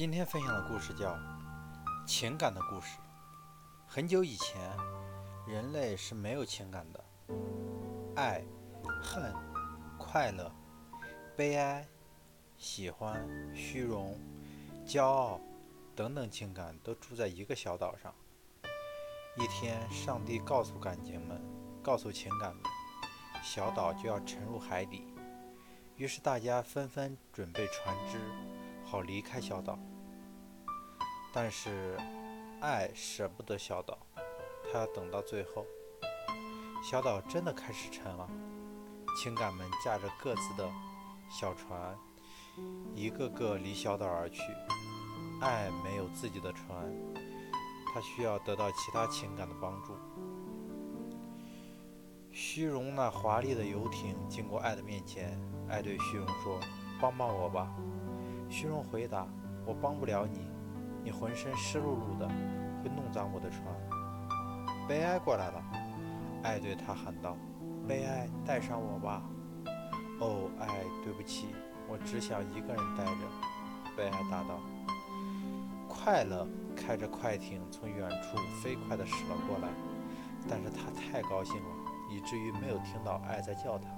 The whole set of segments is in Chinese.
今天分享的故事叫《情感的故事》。很久以前，人类是没有情感的，爱、恨、快乐、悲哀、喜欢、虚荣、骄傲等等情感都住在一个小岛上。一天，上帝告诉感情们，告诉情感们，小岛就要沉入海底。于是大家纷纷准备船只，好离开小岛。但是，爱舍不得小岛，他要等到最后。小岛真的开始沉了，情感们驾着各自的小船，一个个离小岛而去。爱没有自己的船，他需要得到其他情感的帮助。虚荣那华丽的游艇经过爱的面前，爱对虚荣说：“帮帮我吧。”虚荣回答：“我帮不了你。”你浑身湿漉漉的，会弄脏我的船。悲哀过来了，爱对他喊道：“悲哀，带上我吧。”哦，爱，对不起，我只想一个人待着。悲哀答道。快乐开着快艇从远处飞快地驶了过来，但是他太高兴了，以至于没有听到爱在叫他。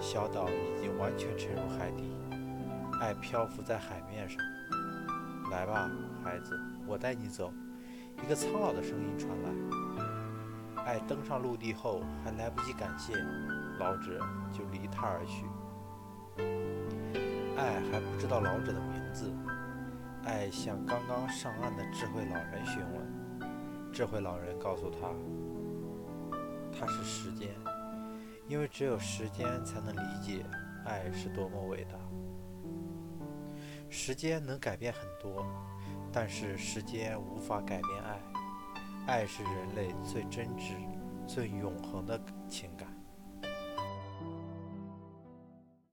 小岛已经完全沉入海底，爱漂浮在海面上。来吧，孩子，我带你走。一个苍老的声音传来。爱登上陆地后，还来不及感谢，老者就离他而去。爱还不知道老者的名字。爱向刚刚上岸的智慧老人询问。智慧老人告诉他，他是时间，因为只有时间才能理解爱是多么伟大。时间能改变很多，但是时间无法改变爱。爱是人类最真挚、最永恒的情感。